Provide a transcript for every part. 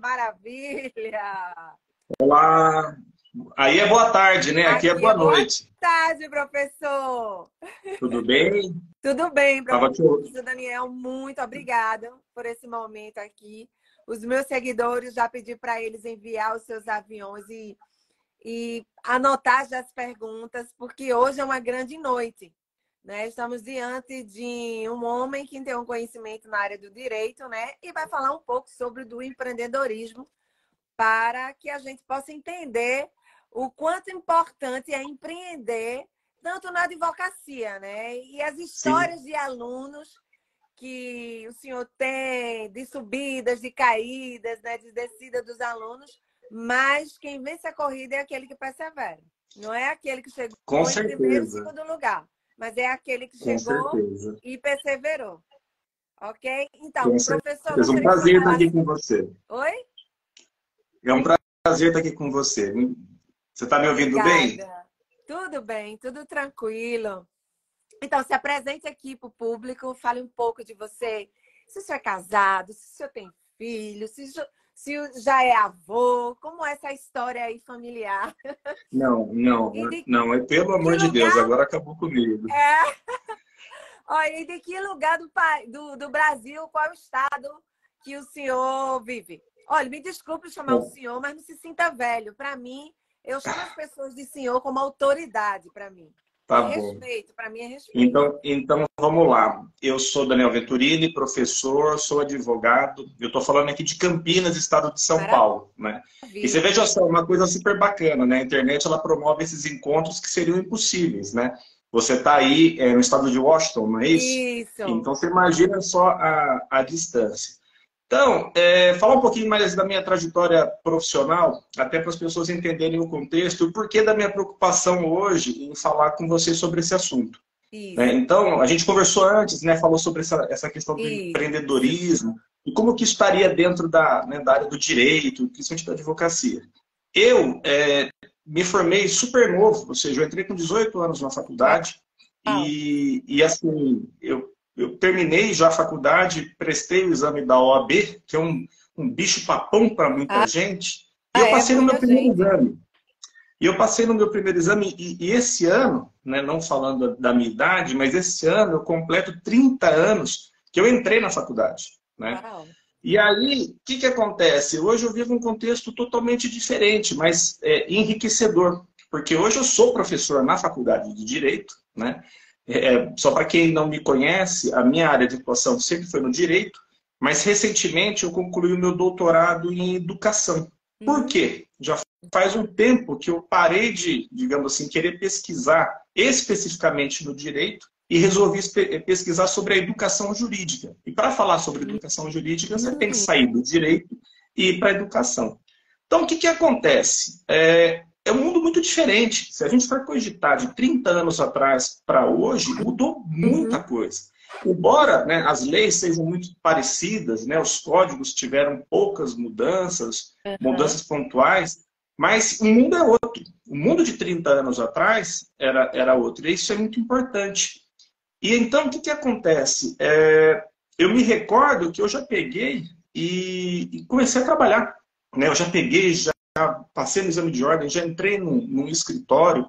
Maravilha! Olá! Aí é boa tarde, né? Aqui, é Aqui é boa, é noite. Boa tarde, professor! Tudo bem? Tudo bem, professor Daniel. Muito obrigada por esse momento aqui. Os meus seguidores já pedi para eles enviar os seus aviões e, e anotar as perguntas, porque hoje é uma grande noite. Né? Estamos diante de um homem que tem um conhecimento na área do direito, né? E vai falar um pouco sobre do empreendedorismo para que a gente possa entender o quanto importante é empreender tanto na advocacia, né? E as histórias Sim. de alunos que o senhor tem de subidas, de caídas, né? de descida dos alunos, mas quem vence a corrida é aquele que persevera. Não é aquele que chegou Com em certeza. primeiro e segundo lugar, mas é aquele que Com chegou certeza. e perseverou. Ok? Então, Com professor. É um prazer estar aqui com você. Oi? É um prazer estar aqui com você. Você está me ouvindo Obrigada. bem? Tudo bem, tudo tranquilo. Então, se apresente aqui para o público, fale um pouco de você. Se o senhor é casado, se o senhor tem filho, se, se já é avô, como é essa história aí familiar? Não, não, de... não, é pelo amor de Deus, agora acabou comigo. É. Olha, e de que lugar do, do, do Brasil, qual é o estado que o senhor vive? Olha, me desculpe chamar Bom. o senhor, mas não se sinta velho. Para mim, eu chamo as pessoas de senhor como autoridade para mim. Tá é bom. respeito, para mim é respeito. Então, então, vamos lá. Eu sou Daniel Venturini, professor, sou advogado. Eu estou falando aqui de Campinas, estado de São Maravilha. Paulo. Né? E você veja só, uma coisa super bacana, né? A internet ela promove esses encontros que seriam impossíveis, né? Você está aí é, no estado de Washington, não é isso? Isso. Então você imagina só a, a distância. Então, é, falar um pouquinho mais da minha trajetória profissional, até para as pessoas entenderem o contexto e o porquê da minha preocupação hoje em falar com vocês sobre esse assunto. Né? Então, a gente conversou antes, né, falou sobre essa, essa questão do isso. empreendedorismo e como que estaria dentro da, né, da área do direito, principalmente da advocacia. Eu é, me formei super novo, ou seja, eu entrei com 18 anos na faculdade ah. e, e assim, eu eu terminei já a faculdade, prestei o exame da OAB, que é um, um bicho papão para muita ah. gente, e eu ah, é passei é no meu primeiro gente. exame. E eu passei no meu primeiro exame, e, e esse ano, né, não falando da minha idade, mas esse ano eu completo 30 anos que eu entrei na faculdade. Né? E aí, o que, que acontece? Hoje eu vivo um contexto totalmente diferente, mas é, enriquecedor. Porque hoje eu sou professor na faculdade de Direito, né? É, só para quem não me conhece, a minha área de atuação sempre foi no direito, mas recentemente eu concluí o meu doutorado em educação. Por uhum. quê? Já faz um tempo que eu parei de, digamos assim, querer pesquisar especificamente no direito e resolvi pesquisar sobre a educação jurídica. E para falar sobre educação jurídica, você tem que uhum. sair do direito e ir para a educação. Então, o que, que acontece? É, é um mundo muito diferente. Se a gente for cogitar de 30 anos atrás para hoje, mudou muita uhum. coisa. Embora né, as leis sejam muito parecidas, né, os códigos tiveram poucas mudanças, uhum. mudanças pontuais, mas o mundo é outro. O mundo de 30 anos atrás era, era outro. E isso é muito importante. E então, o que, que acontece? É, eu me recordo que eu já peguei e, e comecei a trabalhar. Né? Eu já peguei, já passei no exame de ordem, já entrei num, num escritório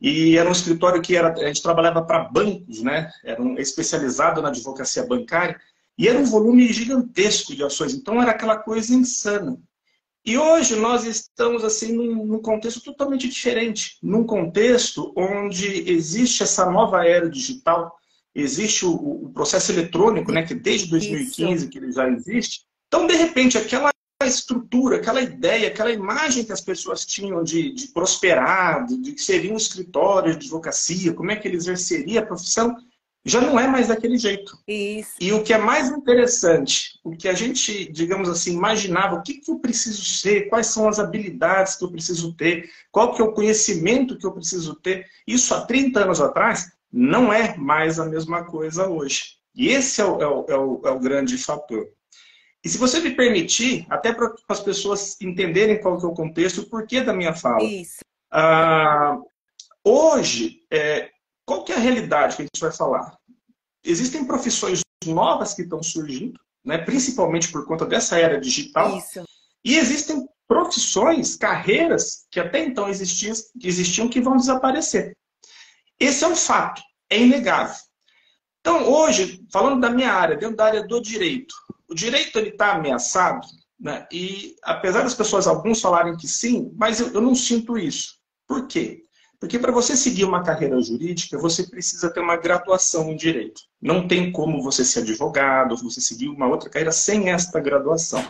e era um escritório que era, a gente trabalhava para bancos, né? Era um, especializado na advocacia bancária e era um volume gigantesco de ações. Então era aquela coisa insana. E hoje nós estamos assim num, num contexto totalmente diferente, num contexto onde existe essa nova era digital, existe o, o processo eletrônico, né? Que desde 2015 Isso. que ele já existe. Então de repente aquela estrutura, aquela ideia, aquela imagem que as pessoas tinham de, de prosperar, de, que seria um escritório de advocacia, como é que ele exerceria a profissão, já não é mais daquele jeito. Isso. E o que é mais interessante, o que a gente, digamos assim, imaginava, o que, que eu preciso ser, quais são as habilidades que eu preciso ter, qual que é o conhecimento que eu preciso ter, isso há 30 anos atrás, não é mais a mesma coisa hoje. E esse é o, é o, é o, é o grande fator. E se você me permitir, até para as pessoas entenderem qual que é o contexto, o porquê da minha fala. Isso. Ah, hoje, é, qual que é a realidade que a gente vai falar? Existem profissões novas que estão surgindo, né? principalmente por conta dessa era digital. Isso. E existem profissões, carreiras que até então existiam, existiam que vão desaparecer. Esse é um fato, é inegável. Então, hoje, falando da minha área, dentro da área do direito, o direito está ameaçado, né? e apesar das pessoas, alguns falarem que sim, mas eu, eu não sinto isso. Por quê? Porque para você seguir uma carreira jurídica, você precisa ter uma graduação em direito. Não tem como você ser advogado, você seguir uma outra carreira sem esta graduação.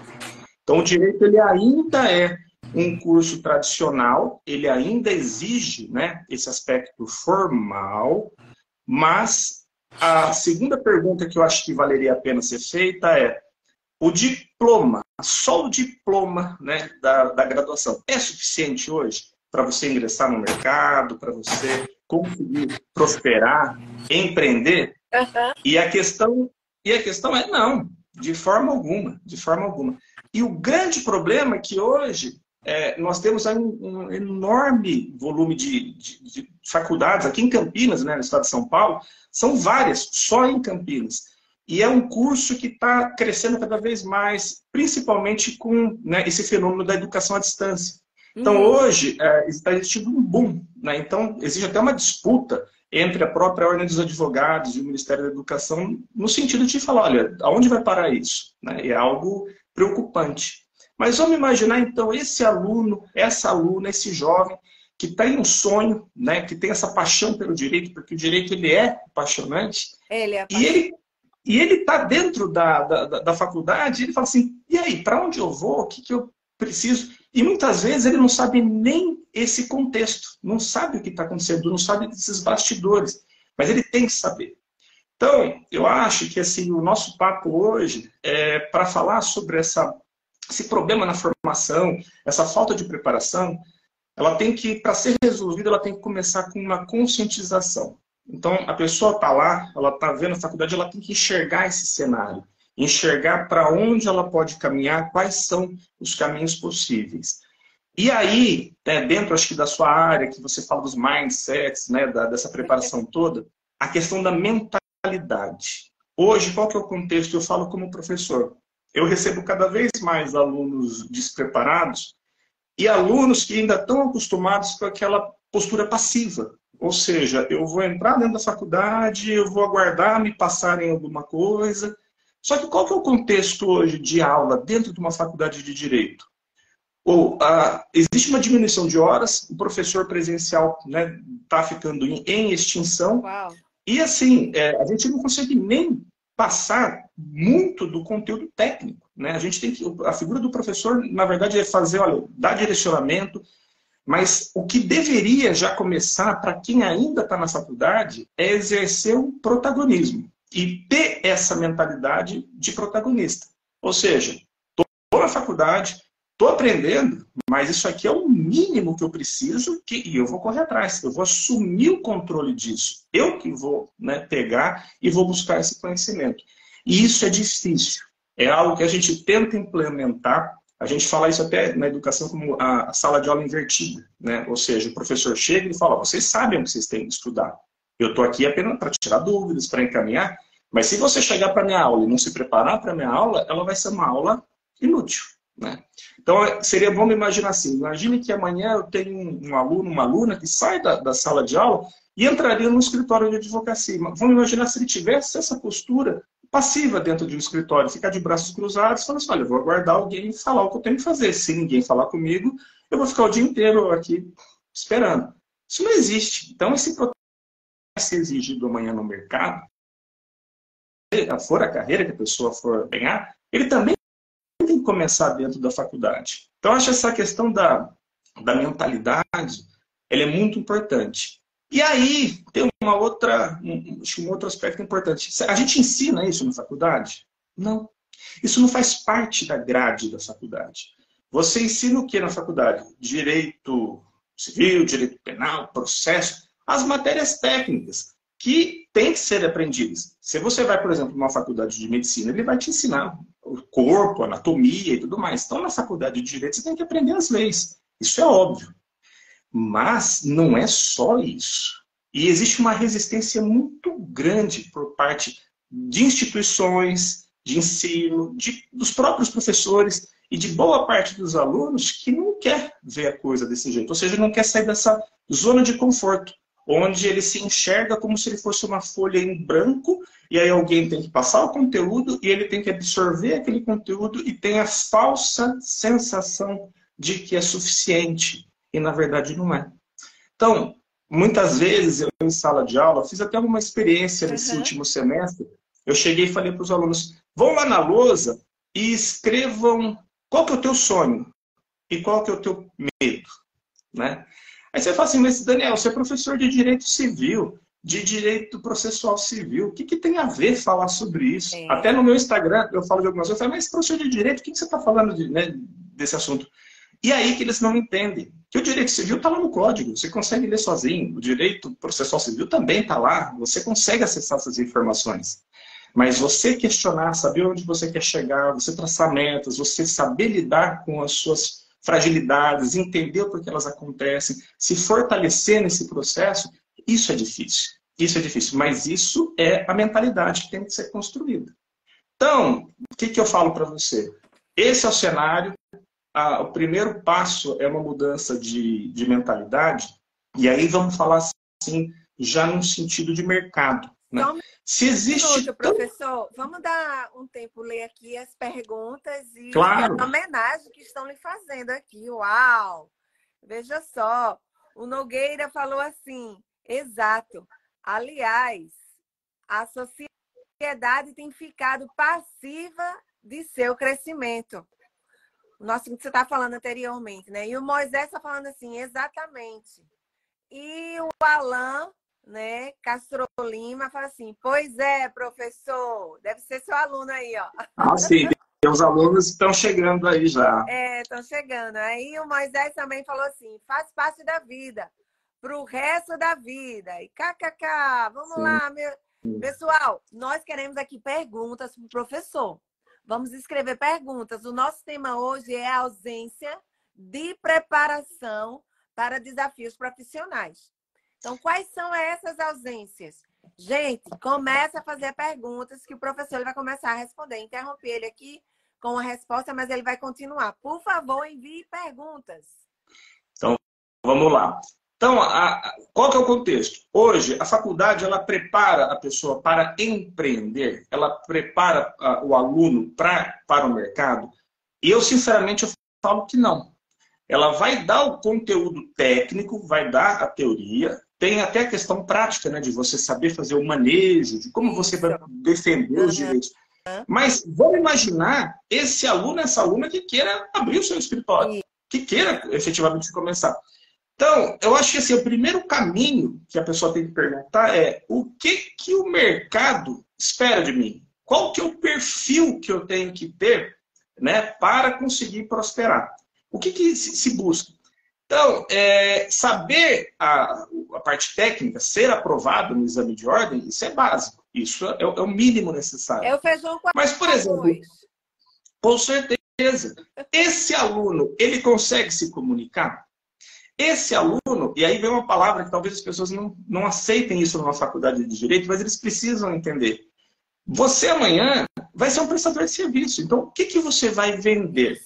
Então, o direito ele ainda é um curso tradicional, ele ainda exige né, esse aspecto formal, mas a segunda pergunta que eu acho que valeria a pena ser feita é o diploma, só o diploma né, da, da graduação, é suficiente hoje para você ingressar no mercado, para você conseguir prosperar, empreender? Uhum. E a questão e a questão é não, de forma alguma, de forma alguma. E o grande problema é que hoje é, nós temos um, um, enorme volume de, de, de, faculdades aqui em Campinas, né, no estado de São Paulo, são várias, só em Campinas. E é um curso que está crescendo cada vez mais, principalmente com né, esse fenômeno da educação à distância. Então, uhum. hoje, é, está existindo um boom. Né? Então, existe até uma disputa entre a própria Ordem dos Advogados e o Ministério da Educação, no sentido de falar, olha, aonde vai parar isso? Né? É algo preocupante. Mas vamos imaginar, então, esse aluno, essa aluna, esse jovem, que tem um sonho, né, que tem essa paixão pelo direito, porque o direito ele é apaixonante, ele é apaixonante. e ele e ele está dentro da, da, da, faculdade, ele fala assim, e aí, para onde eu vou? O que, que eu preciso? E muitas vezes ele não sabe nem esse contexto, não sabe o que está acontecendo, não sabe desses bastidores, mas ele tem que saber. Então, eu acho que assim, o nosso papo hoje é para falar sobre essa, esse problema na formação, essa falta de preparação, ela tem que, para ser resolvida, ela tem que começar com uma conscientização. Então, a pessoa está lá, ela está vendo a faculdade, ela tem que enxergar esse cenário enxergar para onde ela pode caminhar, quais são os caminhos possíveis. E aí, né, dentro acho que da sua área, que você fala dos mindsets, né, da, dessa preparação toda, a questão da mentalidade. Hoje, qual que é o contexto? Eu falo como professor. Eu recebo cada vez mais alunos despreparados e alunos que ainda estão acostumados com aquela postura passiva. Ou seja, eu vou entrar dentro da faculdade, eu vou aguardar me passarem alguma coisa, só que qual que é o contexto hoje de aula dentro de uma faculdade de Direito? Ou, ah, existe uma diminuição de horas, o professor presencial está né, tá ficando em, em extinção. Uau. E assim, é, a gente não consegue nem passar muito do conteúdo técnico. Né? A gente tem que. A figura do professor, na verdade, é fazer, olha, dar direcionamento, mas o que deveria já começar para quem ainda está na faculdade é exercer o protagonismo e ter essa mentalidade de protagonista. Ou seja, estou na faculdade, estou aprendendo, mas isso aqui é o mínimo que eu preciso que, e eu vou correr atrás. Eu vou assumir o controle disso. Eu que vou né, pegar e vou buscar esse conhecimento. E isso é difícil. É algo que a gente tenta implementar. A gente fala isso até na educação como a sala de aula invertida. Né? Ou seja, o professor chega e fala, vocês sabem o que vocês têm que estudar. Eu estou aqui apenas para tirar dúvidas, para encaminhar. Mas se você chegar para minha aula e não se preparar para minha aula, ela vai ser uma aula inútil. Né? Então, é, seria bom imaginar assim. Imagine que amanhã eu tenho um, aluno, uma aluna que sai da, da sala de aula e entraria no escritório de advocacia. Vamos imaginar se ele tivesse essa postura passiva dentro de um escritório, ficar de braços cruzados, falando assim, olha, eu vou aguardar alguém falar o que eu tenho que fazer. Se ninguém falar comigo, eu vou ficar o dia inteiro aqui esperando. Isso não existe. Então, esse ser exigido amanhã no mercado, for a carreira que a pessoa for ganhar, ele também tem que começar dentro da faculdade. Então, acho essa questão da, da mentalidade, ela é muito importante. E aí, tem uma outra, um, um outro aspecto importante. A gente ensina isso na faculdade? Não. Isso não faz parte da grade da faculdade. Você ensina o que na faculdade? Direito civil, direito penal, processo as matérias técnicas que têm que ser aprendidas. Se você vai, por exemplo, numa faculdade de medicina, ele vai te ensinar o corpo, anatomia e tudo mais. Então, na faculdade de direito, você tem que aprender as leis. Isso é óbvio. Mas não é só isso. E existe uma resistência muito grande por parte de instituições, de ensino, de, dos próprios professores e de boa parte dos alunos que não quer ver a coisa desse jeito, ou seja, não quer sair dessa zona de conforto, onde ele se enxerga como se ele fosse uma folha em branco e aí alguém tem que passar o conteúdo e ele tem que absorver aquele conteúdo e tem a falsa sensação de que é suficiente e na verdade não é. Então, muitas vezes eu em sala de aula fiz até uma experiência nesse uhum. último semestre. Eu cheguei e falei para os alunos: vão lá na lousa e escrevam qual que é o teu sonho e qual que é o teu medo, né? Aí você fala assim, mas Daniel, você é professor de direito civil, de direito processual civil, o que, que tem a ver falar sobre isso? É. Até no meu Instagram eu falo de algumas coisas, eu falo, mas professor de direito, o que, que você está falando de, né, desse assunto? E aí que eles não entendem que o direito civil está lá no código, você consegue ler sozinho, o direito processual civil também está lá, você consegue acessar essas informações. Mas você questionar, saber onde você quer chegar, você traçar metas, você saber lidar com as suas fragilidades, entender por que elas acontecem, se fortalecer nesse processo, isso é difícil. Isso é difícil, mas isso é a mentalidade que tem que ser construída. Então, o que, que eu falo para você? Esse é o cenário. Ah, o primeiro passo é uma mudança de, de mentalidade. E aí vamos falar assim, já no sentido de mercado. Né? Se existe. Minuto, professor, vamos dar um tempo ler aqui as perguntas e claro. a homenagem que estão lhe fazendo aqui. Uau! Veja só, o Nogueira falou assim: exato. Aliás, a sociedade tem ficado passiva de seu crescimento. O nosso que você está falando anteriormente, né? E o Moisés está falando assim, exatamente. E o Alain né? Castro Lima fala assim: Pois é, professor, deve ser seu aluno aí, ó. Ah, sim, os alunos estão chegando aí já. É, estão chegando. Aí o Moisés também falou assim: faz parte da vida, para o resto da vida. E kkk, vamos sim. lá, meu. Pessoal, nós queremos aqui perguntas para o professor. Vamos escrever perguntas. O nosso tema hoje é a ausência de preparação para desafios profissionais. Então, quais são essas ausências? Gente, começa a fazer perguntas que o professor vai começar a responder. Interrompi ele aqui com a resposta, mas ele vai continuar. Por favor, envie perguntas. Então, vamos lá. Então, a, qual que é o contexto? Hoje, a faculdade ela prepara a pessoa para empreender, ela prepara a, o aluno pra, para o mercado. E eu, sinceramente, eu falo que não. Ela vai dar o conteúdo técnico, vai dar a teoria, tem até a questão prática, né, de você saber fazer o manejo, de como você vai defender os direitos. Mas vamos imaginar esse aluno, essa aluna que queira abrir o seu escritório, que queira efetivamente começar. Então, eu acho que assim, o primeiro caminho que a pessoa tem que perguntar é o que, que o mercado espera de mim? Qual que é o perfil que eu tenho que ter né, para conseguir prosperar? O que, que se busca? Então, é, saber a, a, parte técnica, ser aprovado no exame de ordem, isso é básico. Isso é, é o mínimo necessário. É o feijão com Mas, por exemplo, com certeza, esse aluno, ele consegue se comunicar? Esse aluno, e aí vem uma palavra que talvez as pessoas não, não aceitem isso numa faculdade de direito, mas eles precisam entender. Você amanhã vai ser um prestador de serviço. Então, o que, que você vai vender?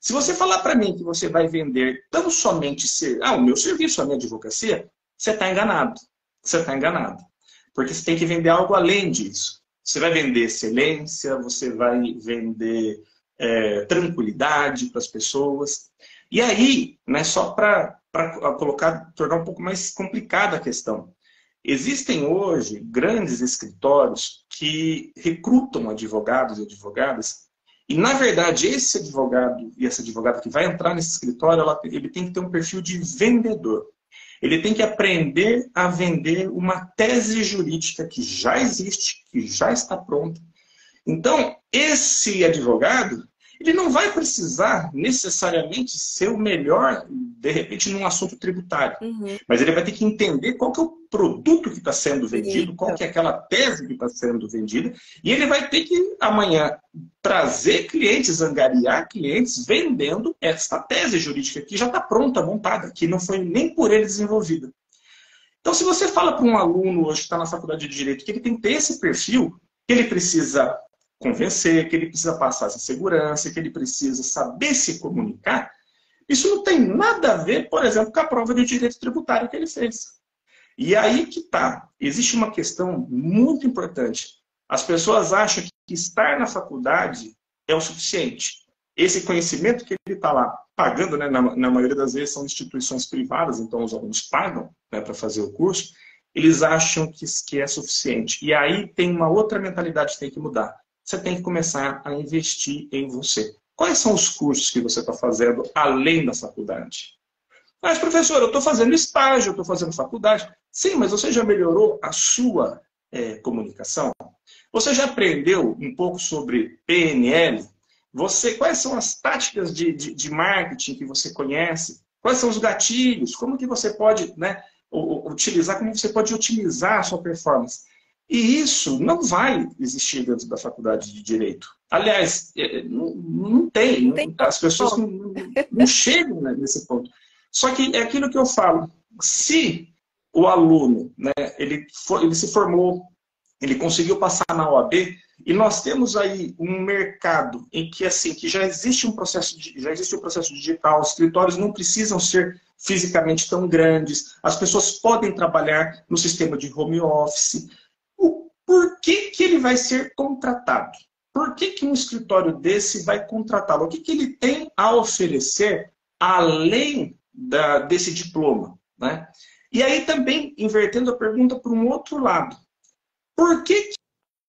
Se você falar para mim que você vai vender tão somente ser, ah, o meu serviço, a minha advocacia, você está enganado. Você está enganado. Porque você tem que vender algo além disso. Você vai vender excelência, você vai vender é, tranquilidade para as pessoas. E aí, né, só para colocar, tornar um pouco mais complicada a questão. Existem hoje grandes escritórios que recrutam advogados e advogadas e, na verdade, esse advogado e essa advogada que vai entrar nesse escritório, ela, ele tem que ter um perfil de vendedor. Ele tem que aprender a vender uma tese jurídica que já existe, que já está pronta. Então, esse advogado, ele não vai precisar necessariamente ser o melhor, de repente, num assunto tributário. Uhum. Mas ele vai ter que entender qual que é o produto que está sendo vendido, qual que é aquela tese que está sendo vendida, e ele vai ter que, amanhã, trazer clientes, angariar clientes, vendendo esta tese jurídica que já está pronta, montada, que não foi nem por ele desenvolvida. Então, se você fala para um aluno hoje que está na faculdade de Direito que ele tem que ter esse perfil, que ele precisa convencer, que ele precisa passar essa segurança, que ele precisa saber se comunicar, isso não tem nada a ver, por exemplo, com a prova de direito tributário que ele fez. E aí que está. Existe uma questão muito importante. As pessoas acham que estar na faculdade é o suficiente. Esse conhecimento que ele está lá pagando, né, na, na, maioria das vezes são instituições privadas, então os alunos pagam né, para fazer o curso, eles acham que, que é suficiente. E aí tem uma outra mentalidade que tem que mudar. Você tem que começar a investir em você. Quais são os cursos que você está fazendo além da faculdade? Mas, professor, eu estou fazendo estágio, eu estou fazendo faculdade. Sim, mas você já melhorou a sua é, comunicação? Você já aprendeu um pouco sobre PNL? Você, quais são as táticas de, de, de marketing que você conhece? Quais são os gatilhos? Como que você pode né, utilizar, como você pode otimizar a sua performance. E isso não vai existir dentro da faculdade de Direito. Aliás, é, é, não, não tem. Não, as pessoas não, não chegam né, nesse ponto. Só que é aquilo que eu falo. Se o aluno, né, ele, for, ele se formou, ele conseguiu passar na OAB, e nós temos aí um mercado em que assim que já existe um processo de, já existe um processo digital, os escritórios não precisam ser fisicamente tão grandes, as pessoas podem trabalhar no sistema de home office. Por que, que ele vai ser contratado? Por que, que um escritório desse vai contratá-lo? O que, que ele tem a oferecer além da, desse diploma? Né? E aí também, invertendo a pergunta para um outro lado. Por que,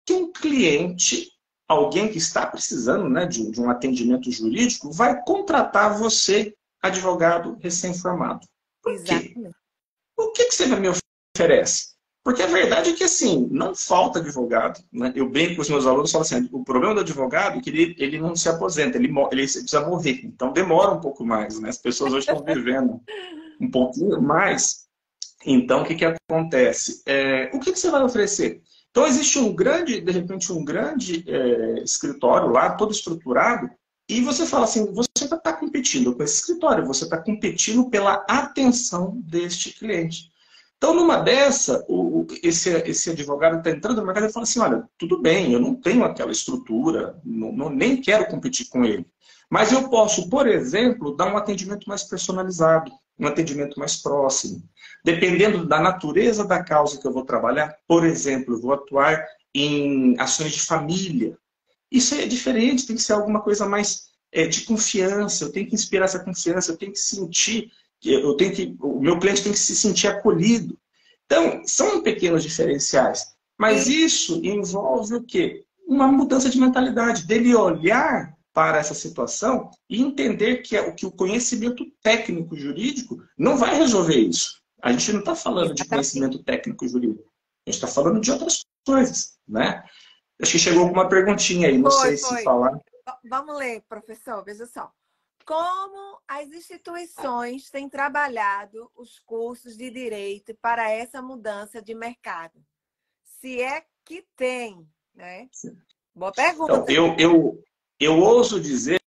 que um cliente, alguém que está precisando né, de, de um atendimento jurídico, vai contratar você advogado recém-formado. Por quê? O que, que você me oferece? Porque a verdade é que, assim, não falta advogado. Né? Eu brinco com os meus alunos, falo assim, o problema do advogado é que ele, ele não se aposenta, ele, ele precisa morrer. Então, demora um pouco mais. Né? As pessoas hoje estão vivendo um pouquinho mais. Então, o que, que acontece? É, o que, que você vai oferecer? Então, existe um grande, de repente, um grande é, escritório lá, todo estruturado, e você fala assim, você está competindo com esse escritório, você está competindo pela atenção deste cliente. Então, numa dessa, o, esse, esse advogado está entrando no mercado e fala assim, olha, tudo bem, eu não tenho aquela estrutura, não, não, nem quero competir com ele. Mas eu posso, por exemplo, dar um atendimento mais personalizado, um atendimento mais próximo. Dependendo da natureza da causa que eu vou trabalhar, por exemplo, eu vou atuar em ações de família, isso é diferente, tem que ser alguma coisa mais é, de confiança, eu tenho que inspirar essa confiança, eu tenho que sentir, eu tenho que, o meu cliente tem que se sentir acolhido. Então, são pequenos diferenciais. Mas isso envolve o quê? Uma mudança de mentalidade, dele olhar para essa situação e entender que, é, que o conhecimento técnico jurídico não vai resolver isso. A gente não está falando de conhecimento técnico jurídico. A gente está falando de outras coisas, né? Acho que chegou alguma perguntinha aí, não foi, sei foi. se falar. Vamos ler, professor, veja só. Como as instituições têm trabalhado os cursos de direito para essa mudança de mercado? Se é que tem, né? Boa pergunta. Então, eu, eu, eu ouso dizer,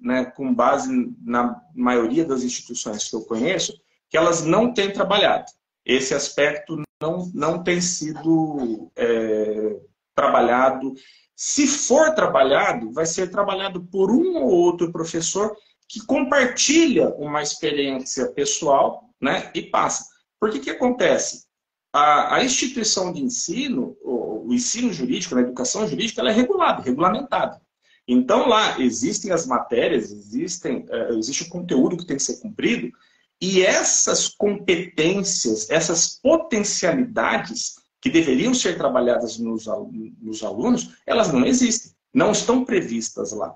né, com base na maioria das instituições que eu conheço, que elas não têm trabalhado. Esse aspecto não, não tem sido é, trabalhado. Se for trabalhado, vai ser trabalhado por um ou outro professor que compartilha uma experiência pessoal né, e passa. Por que que acontece? A, a instituição de ensino, o, o, ensino jurídico, a educação jurídica, ela é regulada, regulamentada. Então, lá existem as matérias, existem, uh, existe o conteúdo que tem que ser cumprido, e essas competências, essas potencialidades, que deveriam ser trabalhadas nos, nos alunos, elas não existem, não estão previstas lá.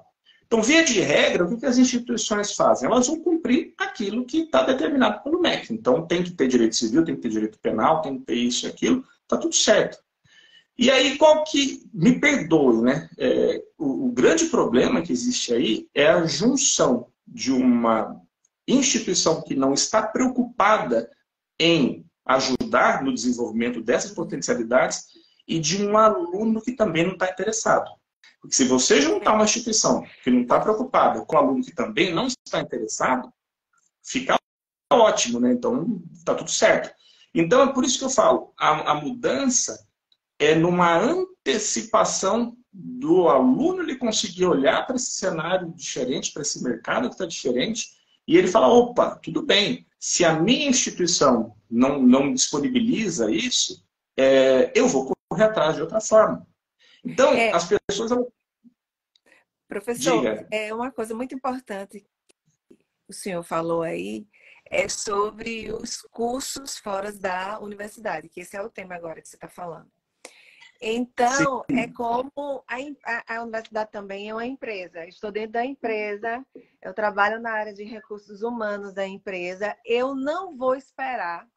Então, via de regra, o que as instituições fazem? Elas vão cumprir aquilo que está determinado pelo MEC. Então, tem que ter direito civil, tem que ter direito penal, tem que ter isso e aquilo, está tudo certo. E aí, qual que, me perdoe, né? É, o, o grande problema que existe aí é a junção de uma instituição que não está preocupada em ajudar no desenvolvimento dessas potencialidades e de um aluno que também não está interessado. Porque se você juntar uma instituição que não está preocupada com um aluno que também não está interessado, fica ótimo, né? Então, está tudo certo. Então, é por isso que eu falo, a, a mudança é numa antecipação do aluno ele conseguir olhar para esse cenário diferente, para esse mercado que está diferente, e ele fala, opa, tudo bem, se a minha instituição não, não disponibiliza isso, é, eu vou correr atrás de outra forma. Então, é. as pessoas... Professor, Diga. é uma coisa muito importante que o senhor falou aí, é sobre os cursos fora da universidade, que esse é o tema agora que você está falando. Então, Sim. é como a, a, a, universidade também é uma empresa. Estou dentro da empresa, eu trabalho na área de recursos humanos da empresa. Eu não vou esperar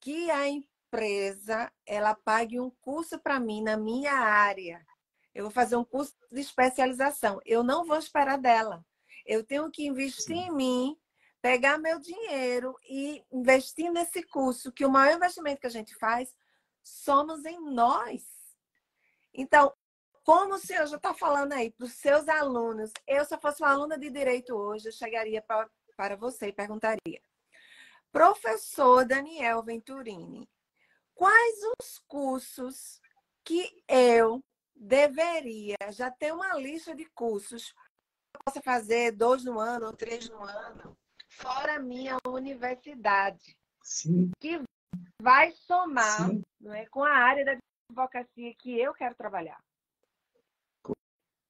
que a empresa ela pague um curso para mim na minha área. Eu vou fazer um curso de especialização. Eu não vou esperar dela. Eu tenho que investir Sim. em mim, pegar meu dinheiro e investir nesse curso, que o maior investimento que a gente faz somos em nós então, como o senhor já está falando aí para os seus alunos, eu se eu fosse uma aluna de direito hoje, eu chegaria pra, para você e perguntaria: Professor Daniel Venturini, quais os cursos que eu deveria já ter uma lista de cursos que eu possa fazer dois no ano ou três no ano, fora a minha universidade, Sim. que vai somar não é, com a área da advocacia que eu quero trabalhar.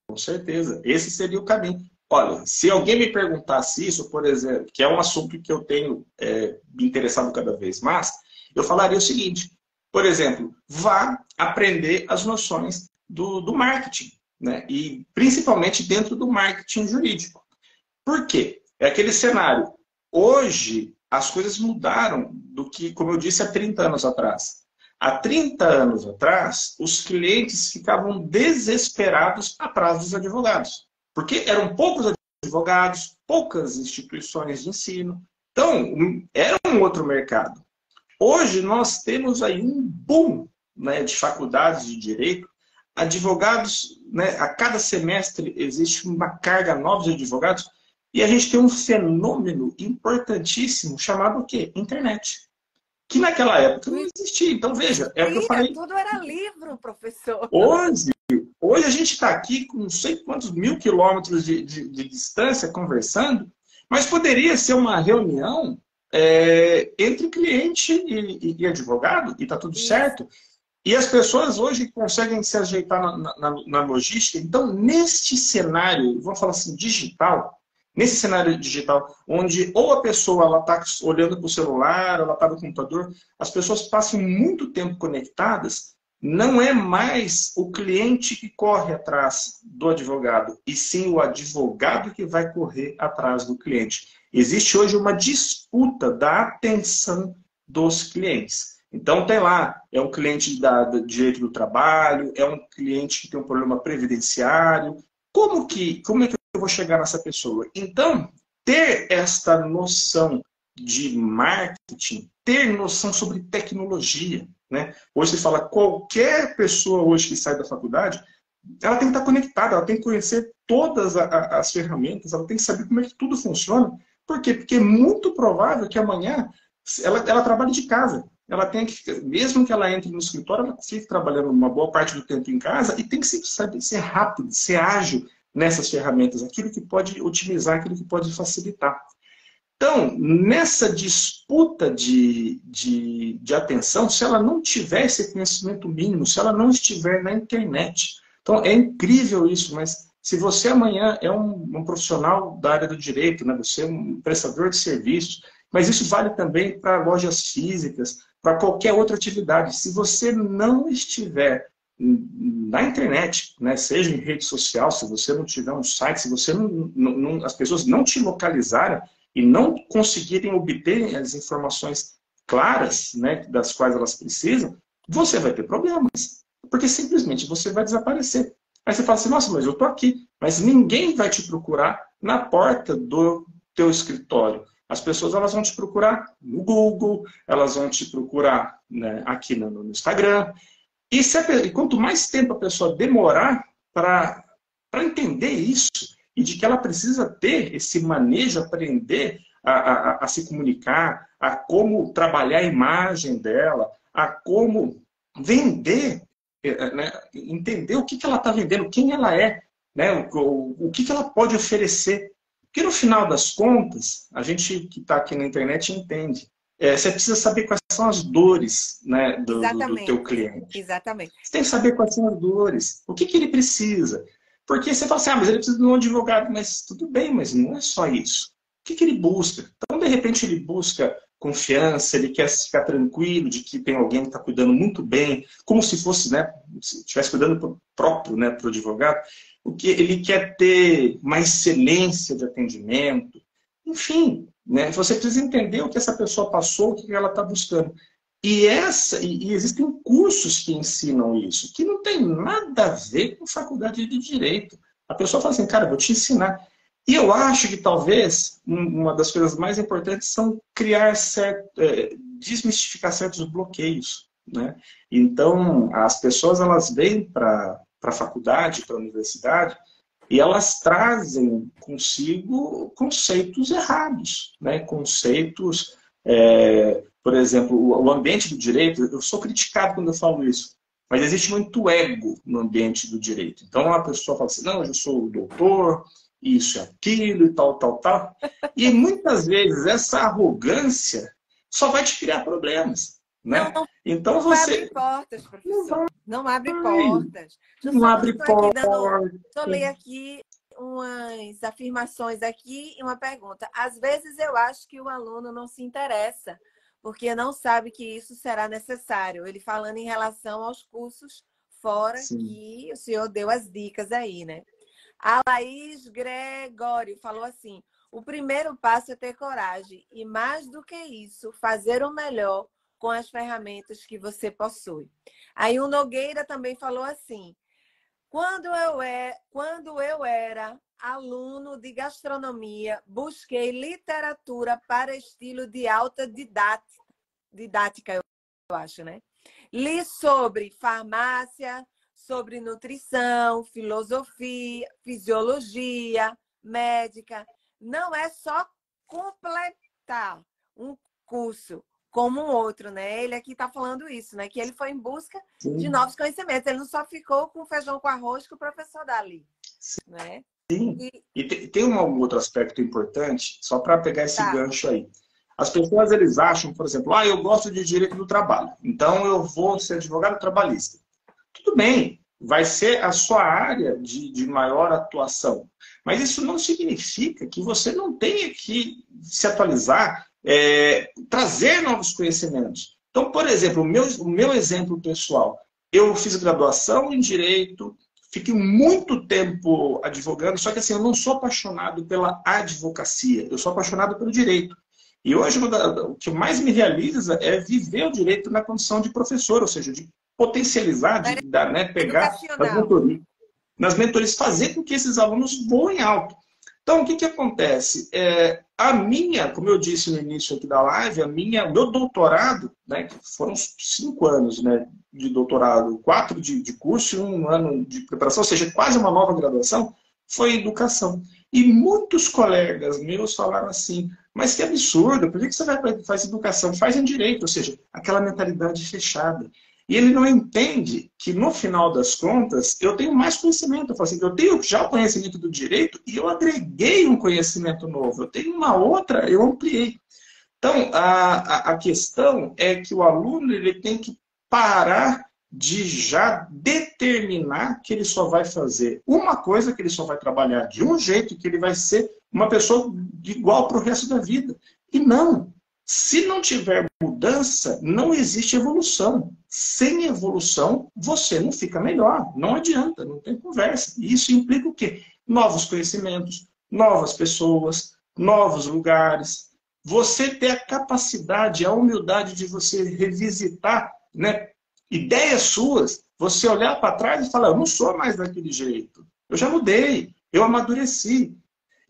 Com certeza. Esse seria o caminho. Olha, se alguém me perguntasse isso, por exemplo, que é um assunto que eu tenho é, me interessado cada vez mais, eu falaria o seguinte: por exemplo, vá aprender as noções do, do marketing, né? E principalmente dentro do marketing jurídico. Por quê? É aquele cenário. Hoje, as coisas mudaram do que, como eu disse, há 30 anos atrás. Há 30 anos atrás, os clientes ficavam desesperados atrás dos advogados, porque eram poucos advogados, poucas instituições de ensino. Então, era um outro mercado. Hoje, nós temos aí um boom né, de faculdades de direito. Advogados, né, a cada semestre existe uma carga nova de advogados e a gente tem um fenômeno importantíssimo chamado o quê? Internet que naquela época não existia. Então, veja, é o que eu falei. Tudo era livro, professor. Hoje, hoje a gente está aqui com não sei quantos mil quilômetros de, de, de, distância conversando, mas poderia ser uma reunião é, entre cliente e, e, advogado, e está tudo Isso. certo. E as pessoas hoje conseguem se ajeitar na, na, na logística. Então, neste cenário, vamos falar assim, digital, nesse cenário digital, onde ou a pessoa está olhando para o celular, ela está no computador, as pessoas passam muito tempo conectadas, não é mais o cliente que corre atrás do advogado, e sim o advogado que vai correr atrás do cliente. Existe hoje uma disputa da atenção dos clientes. Então tem lá, é um cliente da, direito do trabalho, é um cliente que tem um problema previdenciário. Como que, como é que eu vou chegar nessa pessoa? Então, ter esta noção de marketing, ter noção sobre tecnologia. Né? Hoje se fala, qualquer pessoa hoje que sai da faculdade, ela tem que estar conectada, ela tem que conhecer todas as ferramentas, ela tem que saber como é que tudo funciona. Por quê? Porque é muito provável que amanhã ela, ela trabalhe de casa. Ela tem que, mesmo que ela entre no escritório, ela fique trabalhando uma boa parte do tempo em casa e tem que saber, ser rápido, ser ágil, nessas ferramentas, aquilo que pode otimizar, aquilo que pode facilitar. Então, nessa disputa de, de, de atenção, se ela não tiver esse conhecimento mínimo, se ela não estiver na internet, então é incrível isso, mas se você amanhã é um, um profissional da área do direito, né, você é um prestador de serviços, mas isso vale também para lojas físicas, para qualquer outra atividade. Se você não estiver na internet, né? seja em rede social, se você não tiver um site, se você não, não, não, as pessoas não te localizarem e não conseguirem obter as informações claras, né, das quais elas precisam, você vai ter problemas, porque simplesmente você vai desaparecer. Aí você fala assim, nossa, mas eu estou aqui, mas ninguém vai te procurar na porta do teu escritório. As pessoas elas vão te procurar no Google, elas vão te procurar né, aqui no, no Instagram, e, a, e quanto mais tempo a pessoa demorar para entender isso e de que ela precisa ter esse manejo, aprender a, a, a, se comunicar, a como trabalhar a imagem dela, a como vender né, entender o que, que ela está vendendo, quem ela é, né, o, o que, que ela pode oferecer. Porque no final das contas, a gente que está aqui na internet entende. É, você precisa saber quais são as dores né, do, do, do teu cliente. Exatamente. Você tem que saber quais são as dores. O que, que ele precisa. Porque você fala assim, ah, mas ele precisa de um advogado. Mas tudo bem, mas não é só isso. O que, que ele busca? Então, de repente, ele busca confiança, ele quer ficar tranquilo de que tem alguém que está cuidando muito bem, como se fosse, né, se estivesse cuidando próprio, né, para o advogado. O que ele quer ter uma excelência de atendimento, enfim, né, você precisa entender o que essa pessoa passou, o que ela está buscando. E, essa, e, existem cursos que ensinam isso, que não tem nada a ver com faculdade de direito. A pessoa fala assim, cara, vou te ensinar. E eu acho que talvez uma das coisas mais importantes são criar certo, é, desmistificar certos bloqueios. Né? Então, as pessoas elas vêm para a faculdade, para a universidade, e elas trazem consigo conceitos errados, né? conceitos, é, por exemplo, o ambiente do direito, eu sou criticado quando eu falo isso, mas existe muito ego no ambiente do direito. Então, a pessoa fala assim, não, eu sou doutor, isso, aquilo e tal, tal, tal. E muitas vezes essa arrogância só vai te criar problemas. Né? Não, não, então não você. Abre portas, professor. Não, abre portas. não abre portas. Estou lendo aqui umas afirmações aqui e uma pergunta. Às vezes eu acho que o aluno não se interessa, porque não sabe que isso será necessário. Ele falando em relação aos cursos fora Sim. que o senhor deu as dicas aí, né? A Laís Gregório falou assim: o primeiro passo é ter coragem e, mais do que isso, fazer o melhor com as ferramentas que você possui. Aí o Nogueira também falou assim: quando eu, é, quando eu era aluno de gastronomia, busquei literatura para estilo de alta didática, didática eu acho, né? Li sobre farmácia, sobre nutrição, filosofia, fisiologia, médica. Não é só completar um curso como um outro, né? Ele aqui está falando isso, né? Que ele foi em busca Sim. de novos conhecimentos. Ele não só ficou com feijão com arroz que o professor dali, Sim. né? Sim. E, e tem um outro aspecto importante, só para pegar esse tá. gancho aí. As pessoas eles acham, por exemplo, ah, eu gosto de direito do trabalho, então eu vou ser advogado trabalhista. Tudo bem, vai ser a sua área de, de maior atuação. Mas isso não significa que você não tenha que se atualizar, é, trazer novos conhecimentos. Então, por exemplo, o meu, o meu exemplo pessoal, eu fiz graduação em Direito, fiquei muito tempo advogando, só que assim, eu não sou apaixonado pela advocacia, eu sou apaixonado pelo direito. E hoje o que mais me realiza é viver o direito na condição de professor, ou seja, de potencializar, de dar, né, pegar as mentorias, nas mentorias, fazer com que esses alunos voem alto. Então, o que, que acontece? É, a minha, como eu disse no início aqui da live, a minha, o meu doutorado, né, que foram cinco anos né, de doutorado, quatro de, de curso e um ano de preparação, ou seja, quase uma nova graduação, foi educação. E muitos colegas meus falaram assim, mas que absurdo, por que você vai fazer educação? Faz em direito, ou seja, aquela mentalidade fechada. E ele não entende que, no final das contas, eu tenho mais conhecimento. Eu, falo assim, eu tenho já o conhecimento do direito e eu agreguei um conhecimento novo. Eu tenho uma outra, eu ampliei. Então, a, a questão é que o aluno ele tem que parar de já determinar que ele só vai fazer uma coisa, que ele só vai trabalhar de um jeito, que ele vai ser uma pessoa igual para o resto da vida. E não. Se não tiver mudança, não existe evolução. Sem evolução, você não fica melhor. Não adianta, não tem conversa. E isso implica o quê? Novos conhecimentos, novas pessoas, novos lugares. Você ter a capacidade, a humildade de você revisitar né, ideias suas, você olhar para trás e falar, eu não sou mais daquele jeito. Eu já mudei, eu amadureci.